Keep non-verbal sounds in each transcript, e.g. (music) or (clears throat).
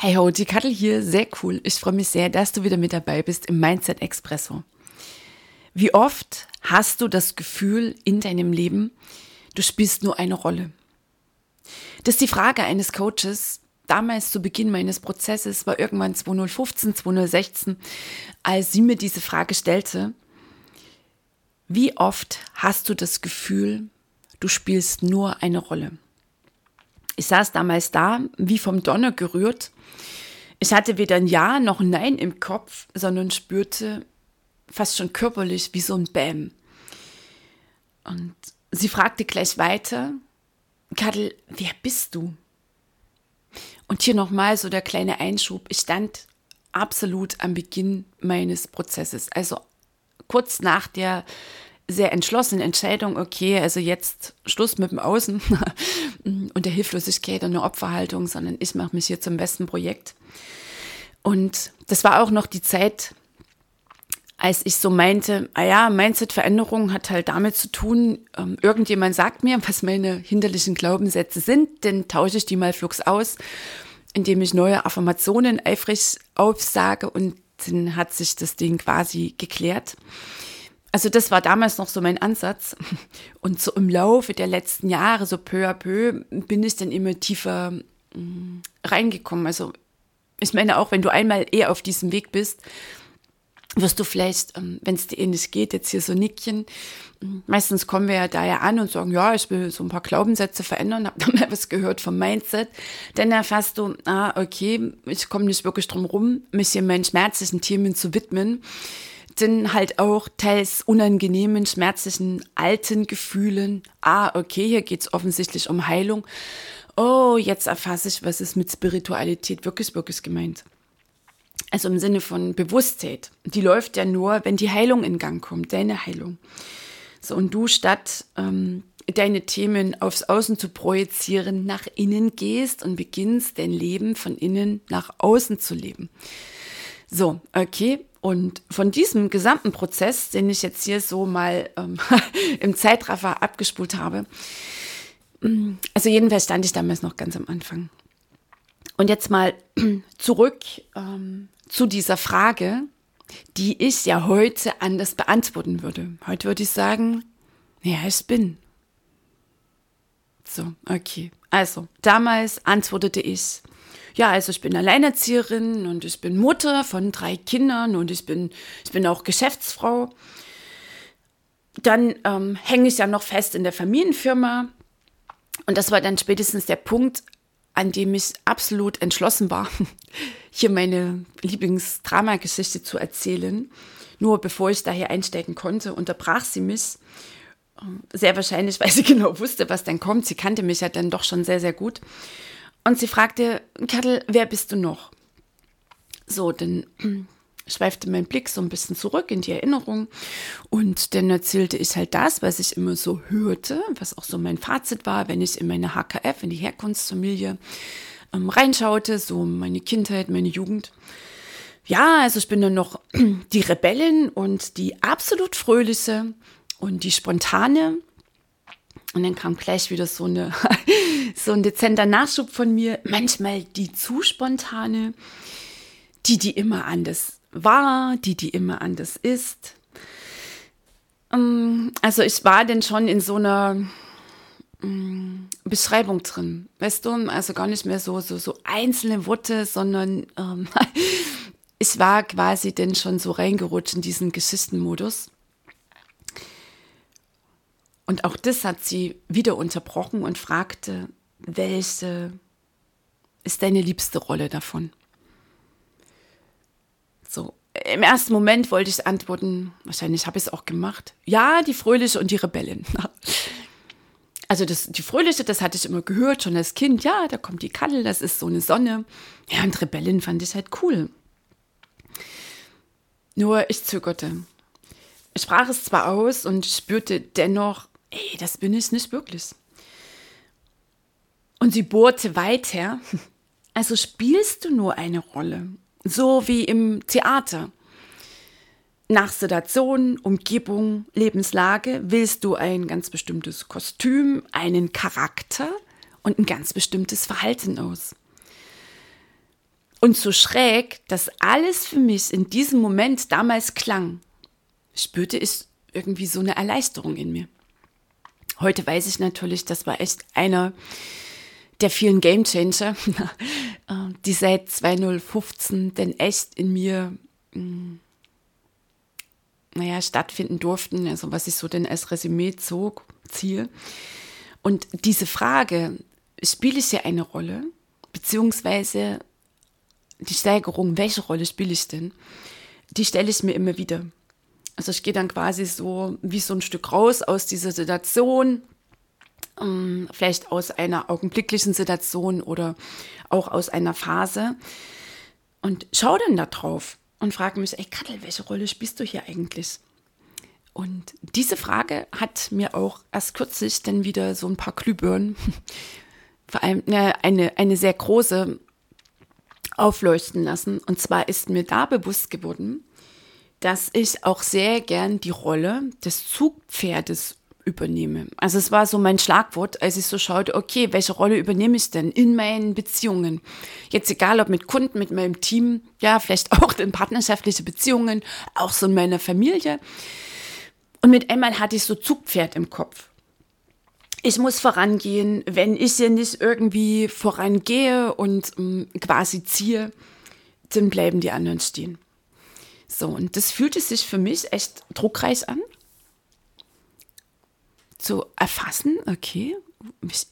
Hey ho, die Kattel hier, sehr cool. Ich freue mich sehr, dass du wieder mit dabei bist im Mindset Expresso. Wie oft hast du das Gefühl in deinem Leben, du spielst nur eine Rolle? Das ist die Frage eines Coaches. Damals zu Beginn meines Prozesses war irgendwann 2015, 2016, als sie mir diese Frage stellte. Wie oft hast du das Gefühl, du spielst nur eine Rolle? Ich saß damals da, wie vom Donner gerührt. Ich hatte weder ein Ja noch ein Nein im Kopf, sondern spürte fast schon körperlich wie so ein Bäm. Und sie fragte gleich weiter, Kadel, wer bist du? Und hier nochmal so der kleine Einschub. Ich stand absolut am Beginn meines Prozesses. Also kurz nach der sehr entschlossenen Entscheidung, okay, also jetzt Schluss mit dem Außen (laughs) und der Hilflosigkeit und der Opferhaltung, sondern ich mache mich hier zum besten Projekt. Und das war auch noch die Zeit, als ich so meinte, ah ja, Mindset-Veränderung hat halt damit zu tun, ähm, irgendjemand sagt mir, was meine hinderlichen Glaubenssätze sind, dann tausche ich die mal flugs aus, indem ich neue Affirmationen eifrig aufsage und dann hat sich das Ding quasi geklärt. Also das war damals noch so mein Ansatz. Und so im Laufe der letzten Jahre, so peu à peu, bin ich dann immer tiefer mm, reingekommen. Also ich meine auch, wenn du einmal eher auf diesem Weg bist, wirst du vielleicht, ähm, wenn es dir ähnlich geht, jetzt hier so nickchen. Mm, meistens kommen wir ja da ja an und sagen, ja, ich will so ein paar Glaubenssätze verändern, habe (laughs) dann mal was gehört vom Mindset. Dann erfährst du, ah, okay, ich komme nicht wirklich drum rum, mich hier meinen schmerzlichen Themen zu widmen dann halt auch teils unangenehmen, schmerzlichen, alten Gefühlen. Ah, okay, hier geht es offensichtlich um Heilung. Oh, jetzt erfasse ich, was ist mit Spiritualität wirklich, wirklich gemeint. Also im Sinne von Bewusstheit. Die läuft ja nur, wenn die Heilung in Gang kommt, deine Heilung. So, und du statt ähm, deine Themen aufs Außen zu projizieren, nach innen gehst und beginnst, dein Leben von innen nach außen zu leben. So, okay, und von diesem gesamten Prozess, den ich jetzt hier so mal ähm, (laughs) im Zeitraffer abgespult habe, mm, also jedenfalls stand ich damals noch ganz am Anfang. Und jetzt mal (clears throat) zurück ähm, zu dieser Frage, die ich ja heute anders beantworten würde. Heute würde ich sagen, ja, ich bin. So, okay. Also, damals antwortete ich, ja, also ich bin Alleinerzieherin und ich bin Mutter von drei Kindern und ich bin, ich bin auch Geschäftsfrau. Dann ähm, hänge ich ja noch fest in der Familienfirma. Und das war dann spätestens der Punkt, an dem ich absolut entschlossen war, (laughs) hier meine Lieblingsdramageschichte zu erzählen. Nur bevor ich daher einsteigen konnte, unterbrach sie mich. Sehr wahrscheinlich, (laughs) weil sie genau wusste, was dann kommt. Sie kannte mich ja dann doch schon sehr, sehr gut. Und sie fragte, Kattel, wer bist du noch? So, dann (clears throat) schweifte mein Blick so ein bisschen zurück in die Erinnerung und dann erzählte ich halt das, was ich immer so hörte, was auch so mein Fazit war, wenn ich in meine HKF, in die Herkunftsfamilie ähm, reinschaute, so meine Kindheit, meine Jugend. Ja, also ich bin dann noch (clears throat) die Rebellin und die absolut fröhliche und die spontane und dann kam gleich wieder so, eine, (laughs) so ein dezenter Nachschub von mir. Manchmal die zu spontane, die, die immer anders war, die, die immer anders ist. Ähm, also ich war denn schon in so einer mm, Beschreibung drin, weißt du, also gar nicht mehr so, so, so einzelne Worte, sondern ähm, (laughs) ich war quasi denn schon so reingerutscht in diesen Geschichtenmodus. Und auch das hat sie wieder unterbrochen und fragte, welche ist deine liebste Rolle davon? So, im ersten Moment wollte ich antworten, wahrscheinlich habe ich es auch gemacht. Ja, die Fröhliche und die Rebellin. (laughs) Also das, die Fröhliche, das hatte ich immer gehört, schon als Kind. Ja, da kommt die Kattel, das ist so eine Sonne. Ja, und Rebellin fand ich halt cool. Nur ich zögerte. Ich sprach es zwar aus und spürte dennoch, ey, das bin ich nicht wirklich. Und sie bohrte weiter. (laughs) Also spielst du nur eine Rolle, so wie im Theater. Nach Situation, Umgebung, Lebenslage wählst du ein ganz bestimmtes Kostüm, einen Charakter und ein ganz bestimmtes Verhalten aus. Und so schräg, dass alles für mich in diesem Moment damals klang, spürte ich irgendwie so eine Erleichterung in mir. Heute weiß ich natürlich, das war echt einer der vielen Gamechanger, (laughs) die seit 2015 denn echt in mir, mm, naja, stattfinden durften, also was ich so denn als Resümee zog, ziehe. Und diese Frage, spiele ich hier eine Rolle, beziehungsweise die Steigerung, welche Rolle spiele ich denn, die stelle ich mir immer wieder. Also ich gehe dann quasi so wie so ein Stück raus aus dieser Situation, ähm, vielleicht aus einer augenblicklichen Situation oder auch aus einer Phase und schaue dann da drauf und frage mich, ey Kattel, welche Rolle spielst du hier eigentlich? Und diese Frage hat mir auch erst kürzlich dann wieder so ein paar Glühbirnen, (laughs) vor allem eine, eine sehr große, aufleuchten lassen. Und zwar ist mir da bewusst geworden, dass ich auch sehr gern die Rolle des Zugpferdes übernehme. Also es war so mein Schlagwort, als ich so schaute, okay, welche Rolle übernehme ich denn in meinen Beziehungen? Jetzt egal, ob mit Kunden, mit meinem Team, ja, vielleicht (laughs) auch in partnerschaftliche Beziehungen, auch so in meiner Familie. Und mit einmal hatte ich so Zugpferd im Kopf. Ich muss vorangehen, wenn ich hier nicht irgendwie vorangehe und ähm, quasi ziehe, dann bleiben die anderen stehen. So, und das fühlte sich für mich echt druckreich an zu erfassen, okay,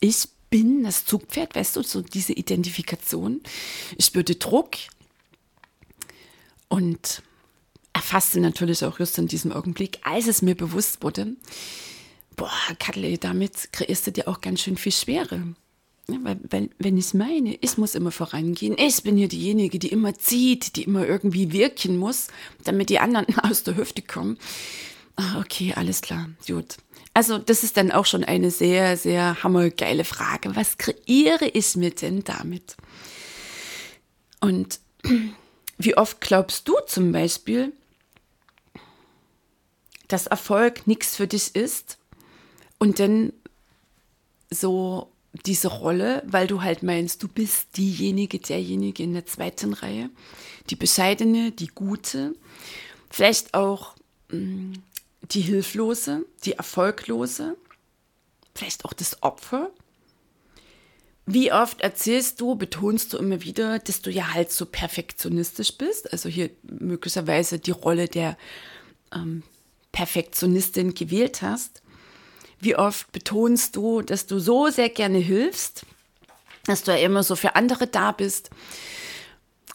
ich bin das Zugpferd, weißt du, so diese Identifikation. Ich spürte Druck und erfasste natürlich auch just in diesem Augenblick, als es mir bewusst wurde, boah, Kattel, damit kreierst du dir auch ganz schön viel Schwere. Weil, weil, wenn ich meine, ich muss immer vorangehen, ich bin hier diejenige, die immer zieht, die immer irgendwie wirken muss, damit die anderen (laughs) aus der Hüfte kommen. Ah, okay, alles klar, gut. Also das ist dann auch schon eine sehr, sehr hammergeile Frage. Was kreiere ich mir denn damit? Und (clears throat) wie oft glaubst du zum Beispiel, dass Erfolg nichts für dich ist und dann so diese Rolle, weil du halt meinst, du bist diejenige, derjenige in der zweiten Reihe, die bescheidene, die gute, vielleicht auch mh, mm, die Hilflose, die Erfolglose, vielleicht auch das Opfer. Wie oft erzählst du, betonst du immer wieder, dass du ja halt so perfektionistisch bist, also hier möglicherweise die Rolle der ähm, Perfektionistin gewählt hast. Wie oft betonst du, dass du so sehr gerne hilfst, dass du ja immer so für andere da bist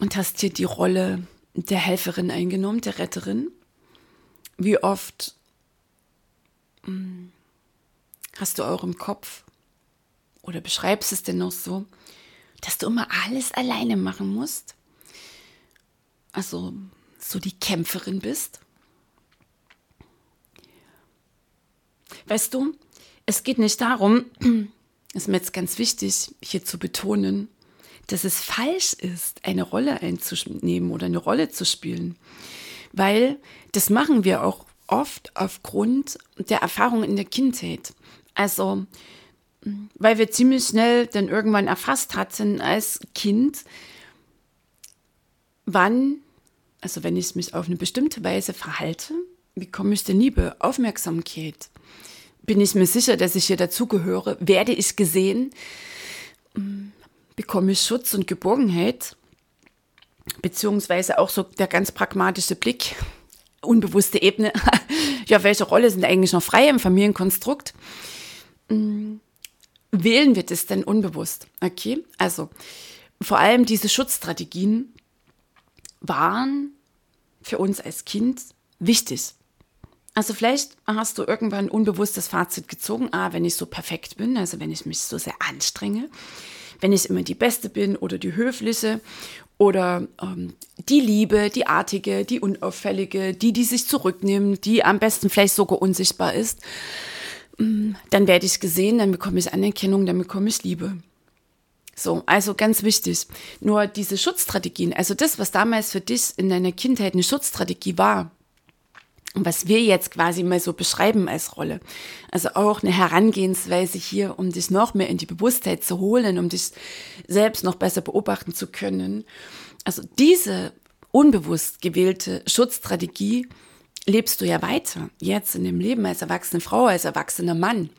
und hast hier die Rolle der Helferin eingenommen, der Retterin. Wie oft hast du auch im Kopf oder beschreibst es denn noch so, dass du immer alles alleine machen musst? Also so die Kämpferin bist? Weißt du, es geht nicht darum, (clears throat) ist mir jetzt ganz wichtig hier zu betonen, dass es falsch ist, eine Rolle einzunehmen oder eine Rolle zu spielen. Weil das machen wir auch oft aufgrund der Erfahrung in der Kindheit. Also, weil wir ziemlich schnell dann irgendwann erfasst hatten als Kind, wann, also wenn ich mich auf eine bestimmte Weise verhalte, bekomme ich denn Liebe, Aufmerksamkeit? Bin ich mir sicher, dass ich hier dazugehöre? Werde ich gesehen? Bekomme ich Schutz und Geborgenheit? Beziehungsweise auch so der ganz pragmatische Blick, unbewusste Ebene, (laughs) ja, welche Rolle sind eigentlich noch frei im Familienkonstrukt? Hm, wählen wir das denn unbewusst? Okay, also vor allem diese Schutzstrategien waren für uns als Kind wichtig. Also vielleicht hast du irgendwann ein unbewusstes Fazit gezogen, ah, wenn ich so perfekt bin, also wenn ich mich so sehr anstrenge, wenn ich immer die Beste bin oder die Höfliche oder ähm, die Liebe, die Artige, die Unauffällige, die, die sich zurücknimmt, die am besten vielleicht sogar unsichtbar ist, mm, dann werde ich gesehen, dann bekomme ich Anerkennung, dann bekomme ich Liebe. So, also ganz wichtig. Nur diese Schutzstrategien, also das, was damals für dich in deiner Kindheit eine Schutzstrategie war, was wir jetzt quasi mal so beschreiben als Rolle. Also auch eine Herangehensweise hier, um dich noch mehr in die Bewusstheit zu holen, um dich selbst noch besser beobachten zu können. Also diese unbewusst gewählte Schutzstrategie lebst du ja weiter, jetzt in dem Leben als erwachsene Frau, als erwachsener Mann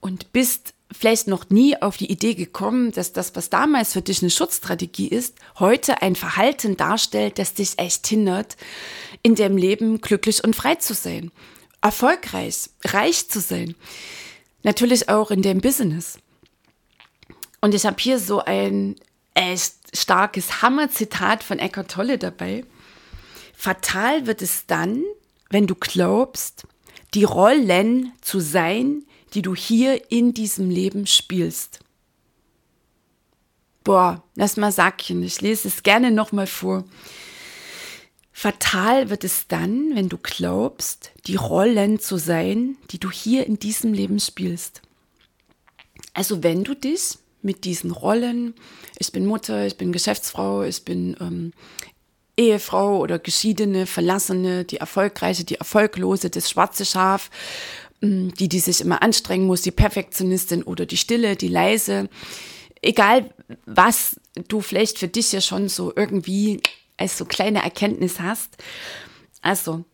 und bist vielleicht noch nie auf die Idee gekommen, dass das, was damals für dich eine Schutzstrategie ist, heute ein Verhalten darstellt, das dich echt hindert, in dem Leben glücklich und frei zu sein, erfolgreich, reich zu sein. Natürlich auch in dem Business. Und ich habe hier so ein echt starkes Hammer-Zitat von Eckhart Tolle dabei. Fatal wird es dann, wenn du glaubst, die Rollen zu sein, die du hier in diesem Leben spielst. Boah, lass mal sacken. Ich lese es gerne nochmal vor. Fatal wird es dann, wenn du glaubst, die Rollen zu sein, die du hier in diesem Leben spielst. Also wenn du dich mit diesen Rollen, ich bin Mutter, ich bin Geschäftsfrau, ich bin ähm, Ehefrau oder Geschiedene, Verlassene, die Erfolgreiche, die Erfolglose, das schwarze Schaf, die, die sich immer anstrengen muss, die Perfektionistin oder die Stille, die leise, egal was du vielleicht für dich ja schon so irgendwie als so kleine Erkenntnis hast. Also,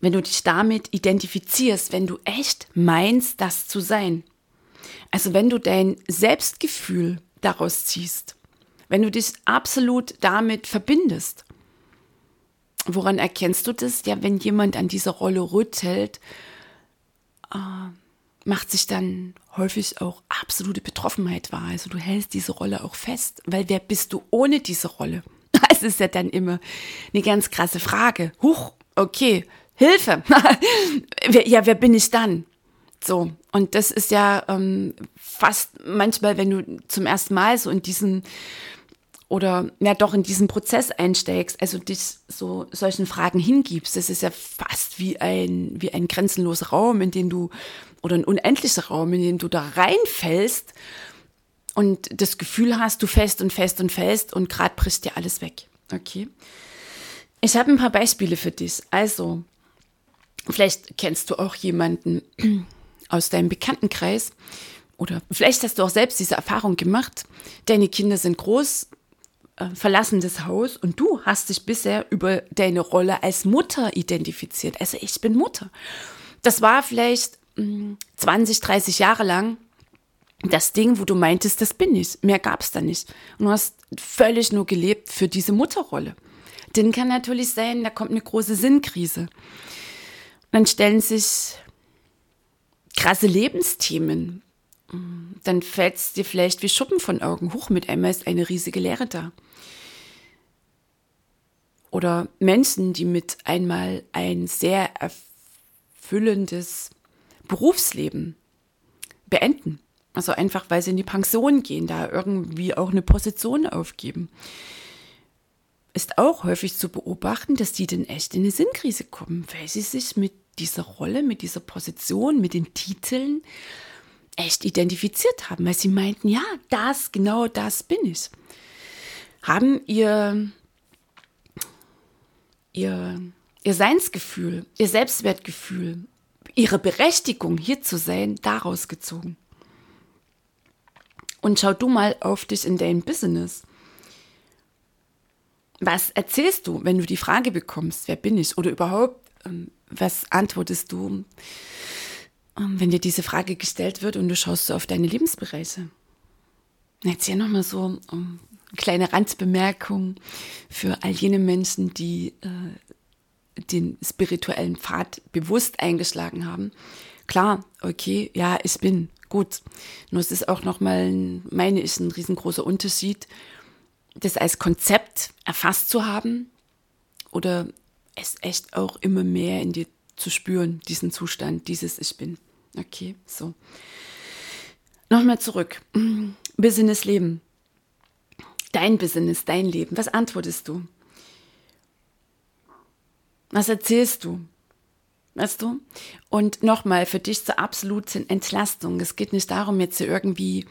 wenn du dich damit identifizierst, wenn du echt meinst, das zu sein. Also wenn du dein Selbstgefühl daraus ziehst, wenn du dich absolut damit verbindest. Woran erkennst du das? Ja, wenn jemand an dieser Rolle rüttelt, macht sich dann häufig auch absolute Betroffenheit wahr. Also du hältst diese Rolle auch fest, weil wer bist du ohne diese Rolle? (laughs) Das ist ja dann immer eine ganz krasse Frage. Huch, okay, Hilfe. (laughs) ja, wer bin ich dann? So, und das ist ja ähm, fast manchmal, wenn du zum ersten Mal so in diesen oder ja doch in diesen Prozess einsteigst, also dich so solchen Fragen hingibst, das ist ja fast wie ein, wie ein grenzenloser Raum, in den du, oder ein unendlicher Raum, in den du da reinfällst und das Gefühl hast, du fällst und fällst und fällst und gerade bricht dir alles weg. Okay. Ich habe ein paar Beispiele für dich. Also, vielleicht kennst du auch jemanden (clears throat) aus deinem Bekanntenkreis oder vielleicht hast du auch selbst diese Erfahrung gemacht. Deine Kinder sind groß, verlassen das Haus und du hast dich bisher über deine Rolle als Mutter identifiziert. Also ich bin Mutter. Das war vielleicht mh, 20, 30 Jahre lang das Ding, wo du meintest, das bin ich. Mehr gab es da nicht. Und du hast völlig nur gelebt für diese Mutterrolle. Dann kann natürlich sein, da kommt eine große Sinnkrise. Dann stellen sich krasse Lebensthemen. Dann fällt es dir vielleicht wie Schuppen von Augen. Hoch mit einmal ist eine riesige Leere da. Oder Menschen, die mit einmal ein sehr erfüllendes Berufsleben beenden. Also einfach, weil sie in die Pension gehen, da irgendwie auch eine Position aufgeben. Ist auch häufig zu beobachten, dass die dann echt in eine Sinnkrise kommen, weil sie sich mit dieser Rolle, mit dieser Position, mit den Titeln echt identifiziert haben, weil sie meinten, ja, das, genau das bin ich. Haben ihr, ihr, ihr Seinsgefühl, ihr Selbstwertgefühl, ihre Berechtigung, hier zu sein, daraus gezogen. Und schau du mal auf dich in dein Business. Was erzählst du, wenn du die Frage bekommst, wer bin ich? Oder überhaupt, ähm, was antwortest du, wenn dir diese Frage gestellt wird und du schaust so auf deine Lebensbereiche? Jetzt hier nochmal so um, eine kleine Randbemerkung für all jene Menschen, die äh, den spirituellen Pfad bewusst eingeschlagen haben. Klar, okay, ja, ich bin Gut, nur es ist auch nochmal, meine ich, ein riesengroßer Unterschied, das als Konzept erfasst zu haben oder es echt auch immer mehr in dir zu spüren, diesen Zustand, dieses Ich bin. Okay, so. Nochmal zurück. Business Leben. Dein Business, dein Leben. Was antwortest du? Was erzählst du? Weißt du? Und nochmal, für dich zur absoluten Entlastung. Es geht nicht darum, jetzt irgendwie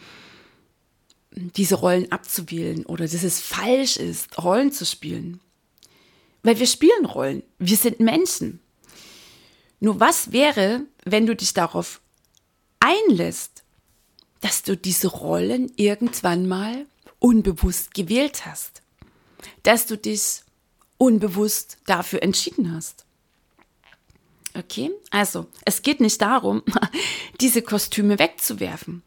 diese Rollen abzuwählen oder dass es falsch ist, Rollen zu spielen. Weil wir spielen Rollen. Wir sind Menschen. Nur was wäre, wenn du dich darauf einlässt, dass du diese Rollen irgendwann mal unbewusst gewählt hast? Dass du dich unbewusst dafür entschieden hast? Okay, also es geht nicht darum, (laughs) diese Kostüme wegzuwerfen.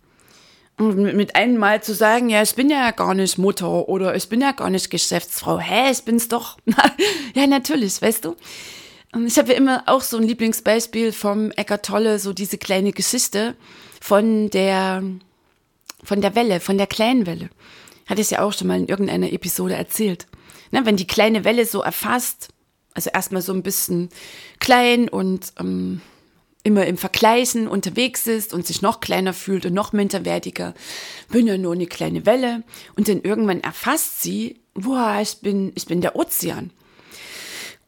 Und mit einem Mal zu sagen, ja, ich bin ja gar nicht Mutter oder ich bin ja gar nicht Geschäftsfrau. Hä, ich bin's doch. (laughs) ja, natürlich, weißt du. Ich habe ja immer auch so ein Lieblingsbeispiel vom Eckart Tolle, so diese kleine Geschichte von der, von der Welle, von der kleinen Welle. Hatte ich ja auch schon mal in irgendeiner Episode erzählt. Ne, wenn die kleine Welle so erfasst, also erstmal so ein bisschen klein und ähm, immer im Vergleichen unterwegs ist und sich noch kleiner fühlt und noch minderwertiger, bin ja nur eine kleine Welle und dann irgendwann erfasst sie, boah, ich bin, ich bin der Ozean.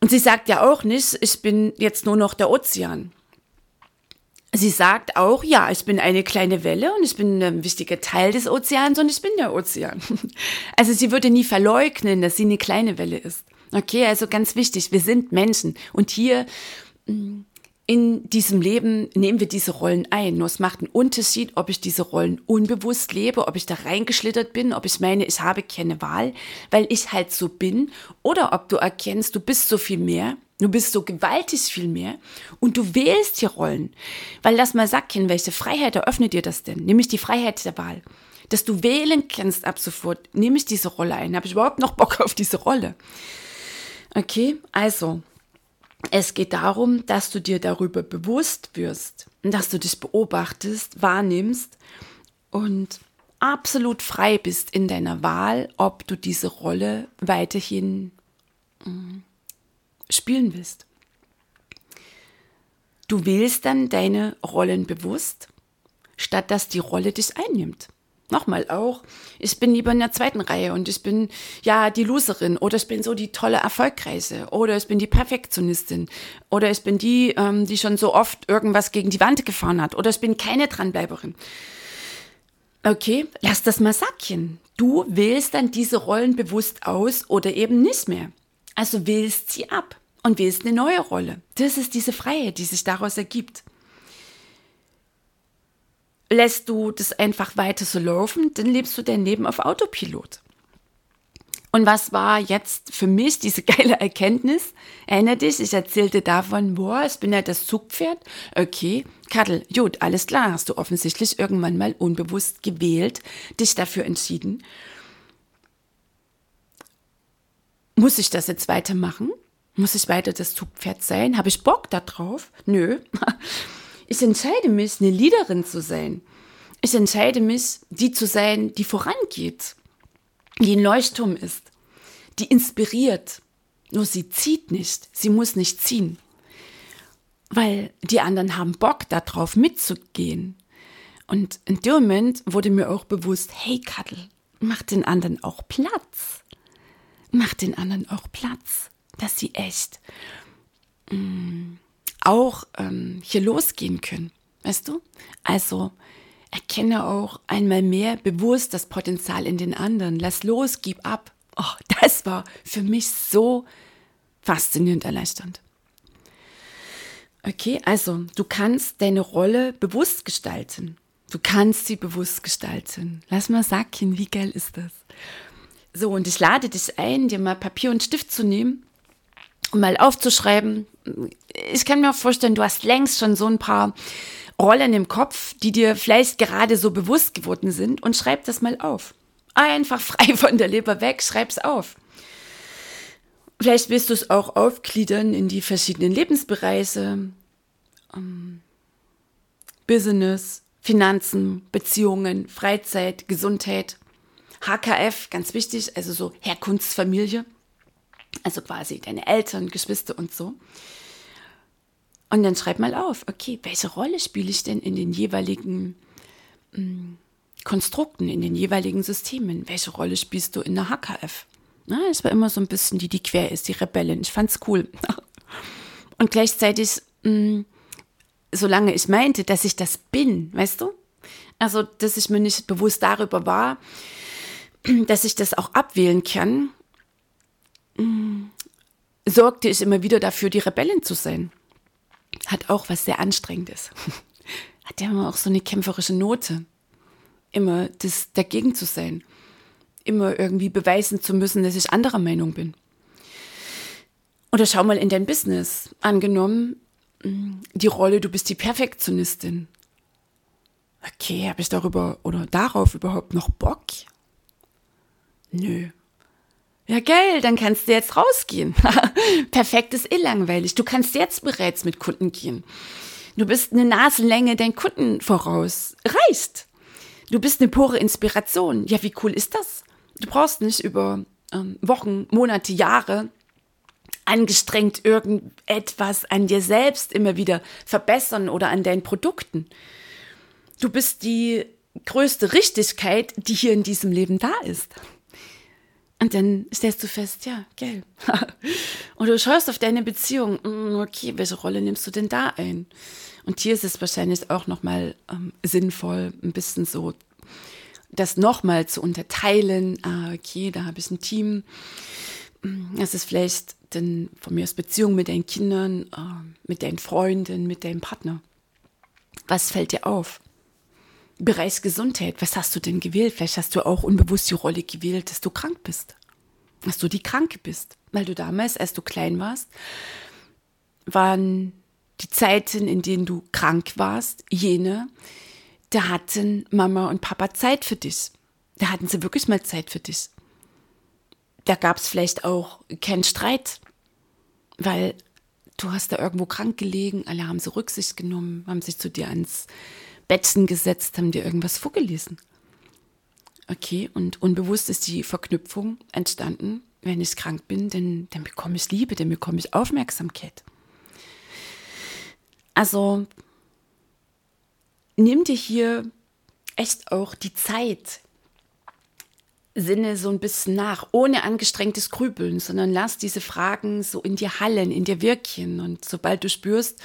Und sie sagt ja auch nicht, ich bin jetzt nur noch der Ozean. Sie sagt auch, ja, ich bin eine kleine Welle und ich bin ein wichtiger Teil des Ozeans und ich bin der Ozean. (laughs) Also sie würde nie verleugnen, dass sie eine kleine Welle ist. Okay, also ganz wichtig, wir sind Menschen und hier mm, in diesem Leben nehmen wir diese Rollen ein. Nur es macht einen Unterschied, ob ich diese Rollen unbewusst lebe, ob ich da reingeschlittert bin, ob ich meine, ich habe keine Wahl, weil ich halt so bin, oder ob du erkennst, du bist so viel mehr, du bist so gewaltig viel mehr und du wählst die Rollen. Weil lass mal sacken, welche Freiheit eröffnet dir das denn? Nämlich die Freiheit der Wahl. Dass du wählen kannst ab sofort, nehme ich diese Rolle ein, habe ich überhaupt noch Bock auf diese Rolle? Okay, also es geht darum, dass du dir darüber bewusst wirst, dass du dich beobachtest, wahrnimmst und absolut frei bist in deiner Wahl, ob du diese Rolle weiterhin mm, spielen willst. Du wählst dann deine Rollen bewusst, statt dass die Rolle dich einnimmt. Nochmal auch, ich bin lieber in der zweiten Reihe und ich bin ja die Loserin oder ich bin so die tolle Erfolgreiche oder ich bin die Perfektionistin oder ich bin die, ähm, die schon so oft irgendwas gegen die Wand gefahren hat oder ich bin keine Dranbleiberin. Okay, lass das mal sacken. Du wählst dann diese Rollen bewusst aus oder eben nicht mehr. Also wählst sie ab und wählst eine neue Rolle. Das ist diese Freiheit, die sich daraus ergibt lässt du das einfach weiter so laufen, dann lebst du dein Leben auf Autopilot. Und was war jetzt für mich diese (laughs) geile Erkenntnis? Erinner dich, ich erzählte davon, boah, ich bin ja das Zugpferd. Okay, Kattel, gut, alles klar, hast du offensichtlich irgendwann mal unbewusst gewählt, dich dafür entschieden. Muss ich das jetzt weitermachen? Muss ich weiter das Zugpferd sein? Habe ich Bock darauf? Nö. (laughs) Ich entscheide mich, eine Leaderin zu sein. Ich entscheide mich, die zu sein, die vorangeht, die ein Leuchtturm ist, die inspiriert. Nur sie zieht nicht, sie muss nicht ziehen. Weil die anderen haben Bock darauf mitzugehen. Und in dem Moment wurde mir auch bewusst, hey Kattel, mach den anderen auch Platz. Mach den anderen auch Platz, dass sie echt mm, auch ähm, hier losgehen können. Weißt du? Also erkenne auch einmal mehr bewusst das Potenzial in den anderen. Lass los, gib ab. Oh, das war für mich so faszinierend erleichternd. Okay, also du kannst deine Rolle bewusst gestalten. Du kannst sie bewusst gestalten. Lass mal sagen, wie geil ist das? So, und ich lade dich ein, dir mal Papier und Stift zu nehmen und mal aufzuschreiben, ich kann mir vorstellen, du hast längst schon so ein paar Rollen im Kopf, die dir vielleicht gerade so bewusst geworden sind und schreib das mal auf. Einfach frei von der Leber weg, schreib's auf. Vielleicht willst du es auch aufgliedern in die verschiedenen Lebensbereiche, ähm, Business, Finanzen, Beziehungen, Freizeit, Gesundheit, HKF, ganz wichtig, also so Herkunftsfamilie. Also quasi deine Eltern, Geschwister und so. Und dann schreib mal auf, okay, welche Rolle spiele ich denn in den jeweiligen mh, mm, Konstrukten, in den jeweiligen Systemen? Welche Rolle spielst du in der HKF? Na, es war immer so ein bisschen die, die quer ist, die Rebellin. Ich fand's cool. (laughs) Und gleichzeitig, mh, mm, solange ich meinte, dass ich das bin, weißt du? Also, dass ich mir nicht bewusst darüber war, (clears throat) dass ich das auch abwählen kann, mh, sorgte ich immer wieder dafür, die Rebellin zu sein hat auch was sehr Anstrengendes. (laughs) Hat ja immer auch so eine kämpferische Note. Immer das dagegen zu sein. Immer irgendwie beweisen zu müssen, dass ich anderer Meinung bin. Oder schau mal in dein Business. Angenommen, mm, die Rolle, du bist die Perfektionistin. Okay, habe ich darüber oder darauf überhaupt noch Bock? Nö, ja, geil, dann kannst du jetzt rausgehen. (laughs) Perfekt ist eh langweilig. Du kannst jetzt bereits mit Kunden gehen. Du bist eine Nasenlänge deinen Kunden voraus. Reicht. Du bist eine pure Inspiration. Ja, wie cool ist das? Du brauchst nicht über ähm, Wochen, Monate, Jahre angestrengt irgendetwas an dir selbst immer wieder verbessern oder an deinen Produkten. Du bist die größte Richtigkeit, die hier in diesem Leben da ist. Und dann stellst du fest, ja, geil. (laughs) und du schaust auf deine Beziehung, mm, okay, welche Rolle nimmst du denn da ein? Und hier ist es wahrscheinlich auch nochmal ähm, sinnvoll, ein bisschen so das nochmal zu unterteilen. Ah, okay, da habe ich ein Team. Das ist vielleicht dann von mir aus Beziehung mit deinen Kindern, äh, mit deinen Freunden, mit deinem Partner. Was fällt dir auf? Bereich Gesundheit, was hast du denn gewählt? Vielleicht hast du auch unbewusst die Rolle gewählt, dass du krank bist. Dass du die Kranke bist. Weil du damals, als du klein warst, waren die Zeiten, in denen du krank warst, jene, da hatten Mama und Papa Zeit für dich. Da hatten sie wirklich mal Zeit für dich. Da gab es vielleicht auch keinen Streit, weil du hast da irgendwo krank gelegen, alle haben so Rücksicht genommen, haben sich zu dir ans Betten gesetzt, haben dir irgendwas vorgelesen. Okay, und unbewusst ist die Verknüpfung entstanden, wenn ich krank bin, dann, dann bekomme ich Liebe, dann bekomme ich Aufmerksamkeit. Also nimm dir hier echt auch die Zeit, Sinne so ein bisschen nach, ohne angestrengtes Grübeln, sondern lass diese Fragen so in dir hallen, in dir wirken. Und sobald du spürst,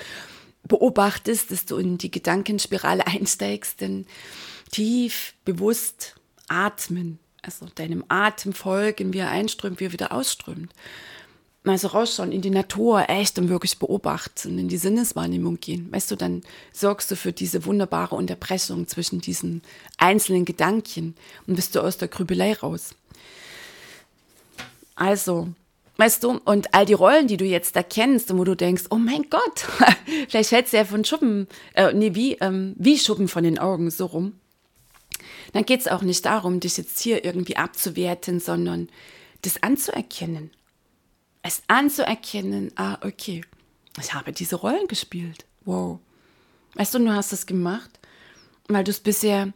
beobachtest, dass du in die Gedankenspirale einsteigst, denn tief, bewusst atmen, also deinem Atem folgen, wie er einströmt, wie er wieder ausströmt. Also rausschauen in die Natur, echt und wirklich beobachten, in die Sinneswahrnehmung gehen. Weißt du, dann sorgst du für diese wunderbare Unterbrechung zwischen diesen einzelnen Gedanken und bist du aus der Grübelei raus. Also, Weißt du, und all die Rollen, die du jetzt da kennst und wo du denkst, oh mein Gott, (laughs) vielleicht fällt du ja von Schuppen, äh, nee, wie, ähm, wie Schuppen von den Augen so rum. Dann geht es auch nicht darum, dich jetzt hier irgendwie abzuwerten, sondern das anzuerkennen. Es anzuerkennen, ah, okay, ich habe diese Rollen gespielt. Wow. Weißt du, du hast das gemacht, weil du es bisher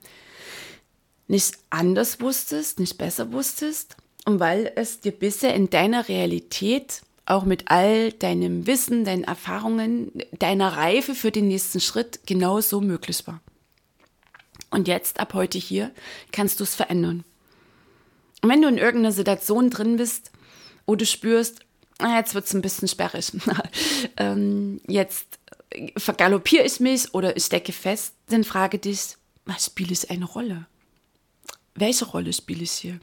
nicht anders wusstest, nicht besser wusstest und weil es dir bisher in deiner Realität, auch mit all deinem Wissen, deinen Erfahrungen, deiner Reife für den nächsten Schritt genau so möglich war. Und jetzt, ab heute hier, kannst du es verändern. Und wenn du in irgendeiner Situation drin bist, wo du spürst, ah, jetzt wird es ein bisschen sperrig, (laughs) ähm, jetzt vergaloppiere ich mich oder ich stecke fest, dann frage dich, was spiele ich eine Rolle? Welche Rolle spiele ich hier?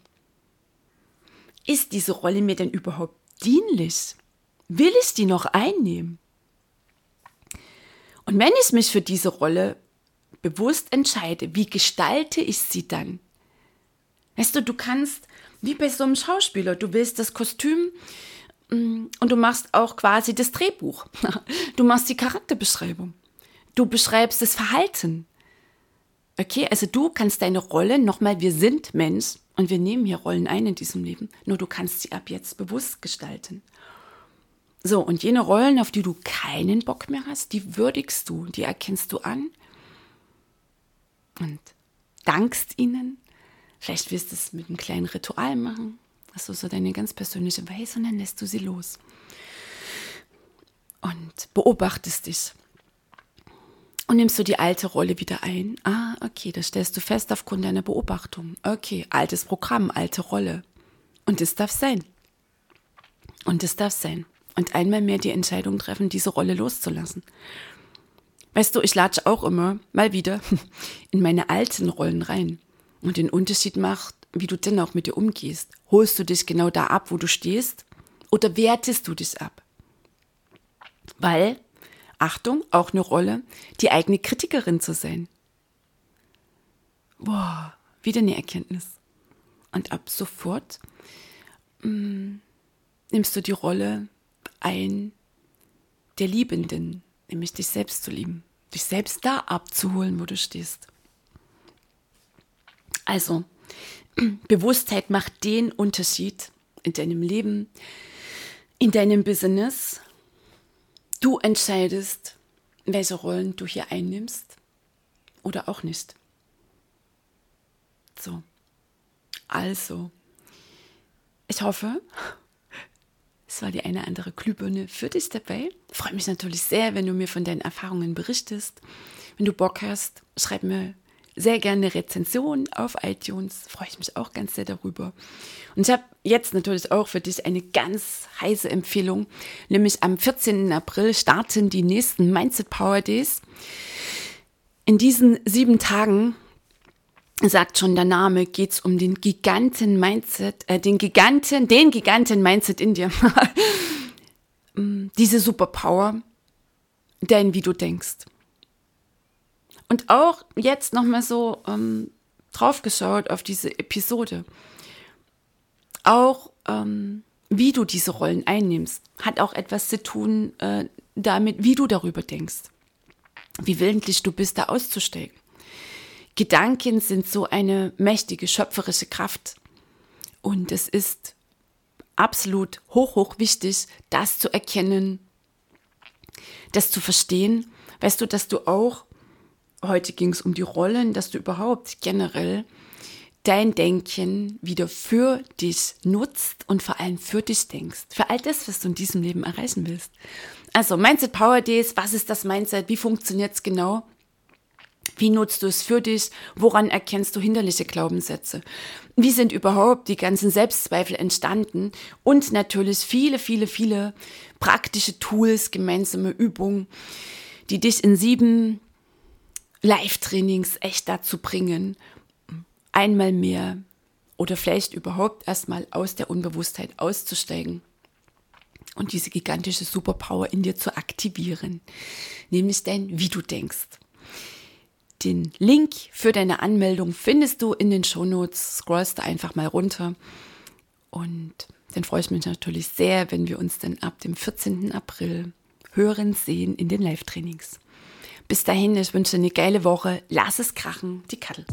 Ist diese Rolle mir denn überhaupt dienlich? Will ich die noch einnehmen? Und wenn ich mich für diese Rolle bewusst entscheide, wie gestalte ich sie dann? Weißt du, du kannst, wie bei so einem Schauspieler, du willst das Kostüm mm, und du machst auch quasi das Drehbuch. (laughs) Du machst die Charakterbeschreibung. Du beschreibst das Verhalten. Okay, also du kannst deine Rolle, nochmal, wir sind Mensch, und wir nehmen hier Rollen ein in diesem Leben, nur du kannst sie ab jetzt bewusst gestalten. So, und jene Rollen, auf die du keinen Bock mehr hast, die würdigst du, die erkennst du an und dankst ihnen. Vielleicht wirst du es mit einem kleinen Ritual machen Hast du so deine ganz persönliche Weise und dann lässt du sie los. Und beobachtest dich. Und nimmst du die alte Rolle wieder ein. Ah, okay, das stellst du fest aufgrund deiner Beobachtung. Okay, altes Programm, alte Rolle. Und es darf sein. Und es darf sein. Und einmal mehr die Entscheidung treffen, diese Rolle loszulassen. Weißt du, ich latsche auch immer mal wieder (laughs) in meine alten Rollen rein. Und den Unterschied macht, wie du denn auch mit dir umgehst. Holst du dich genau da ab, wo du stehst? Oder wertest du dich ab? Weil, Achtung, auch eine Rolle, die eigene Kritikerin zu sein. Boah, wieder eine Erkenntnis. Und ab sofort mh, mm, nimmst du die Rolle ein der Liebenden, nämlich dich selbst zu lieben, dich selbst da abzuholen, wo du stehst. Also, (clears throat) Bewusstheit macht den Unterschied in deinem Leben, in deinem Business. Du entscheidest, welche Rollen du hier einnimmst oder auch nicht. So. Also, ich hoffe, (laughs) es war die eine andere Glühbirne für dich dabei. Freue mich natürlich sehr, wenn du mir von deinen Erfahrungen berichtest. Wenn du Bock hast, schreib mir sehr gerne eine Rezension auf iTunes. Freue ich mich auch ganz sehr darüber. Und ich habe jetzt natürlich auch für dich eine ganz heiße Empfehlung. Nämlich am 14. April starten die nächsten Mindset Power Days. In diesen sieben Tagen sagt schon der Name, geht es um den Giganten Mindset, äh, den Giganten, den Giganten Mindset in dir. (laughs) Diese Superpower, dein wie du denkst. Und auch jetzt nochmal so ähm, draufgeschaut auf diese Episode. Auch ähm, wie du diese Rollen einnimmst, hat auch etwas zu tun äh, damit, wie du darüber denkst. Wie willentlich du bist, da auszusteigen. Gedanken sind so eine mächtige schöpferische Kraft. Und es ist absolut hoch, hoch wichtig, das zu erkennen, das zu verstehen. Weißt du, dass du auch, heute ging es um die Rollen, dass du überhaupt generell dein Denken wieder für dich nutzt und vor allem für dich denkst. Für all das, was du in diesem Leben erreichen willst. Also Mindset Power Days, was ist das Mindset? Wie funktioniert es genau? Wie nutzt du es für dich? Woran erkennst du hinderliche Glaubenssätze? Wie sind überhaupt die ganzen Selbstzweifel entstanden? Und natürlich viele, viele, viele praktische Tools, gemeinsame Übungen, die dich in sieben Live-Trainings echt dazu bringen, einmal mehr oder vielleicht überhaupt erstmal aus der Unbewusstheit auszusteigen und diese gigantische Superpower in dir zu aktivieren, nämlich dein Wie du denkst. Den Link für deine Anmeldung findest du in den Shownotes. Scrollst du einfach mal runter. Und dann freue ich mich natürlich sehr, wenn wir uns dann ab dem 14. April hören, sehen in den Live-Trainings. Bis dahin, ich wünsche dir eine geile Woche. Lass es krachen, die Kattel.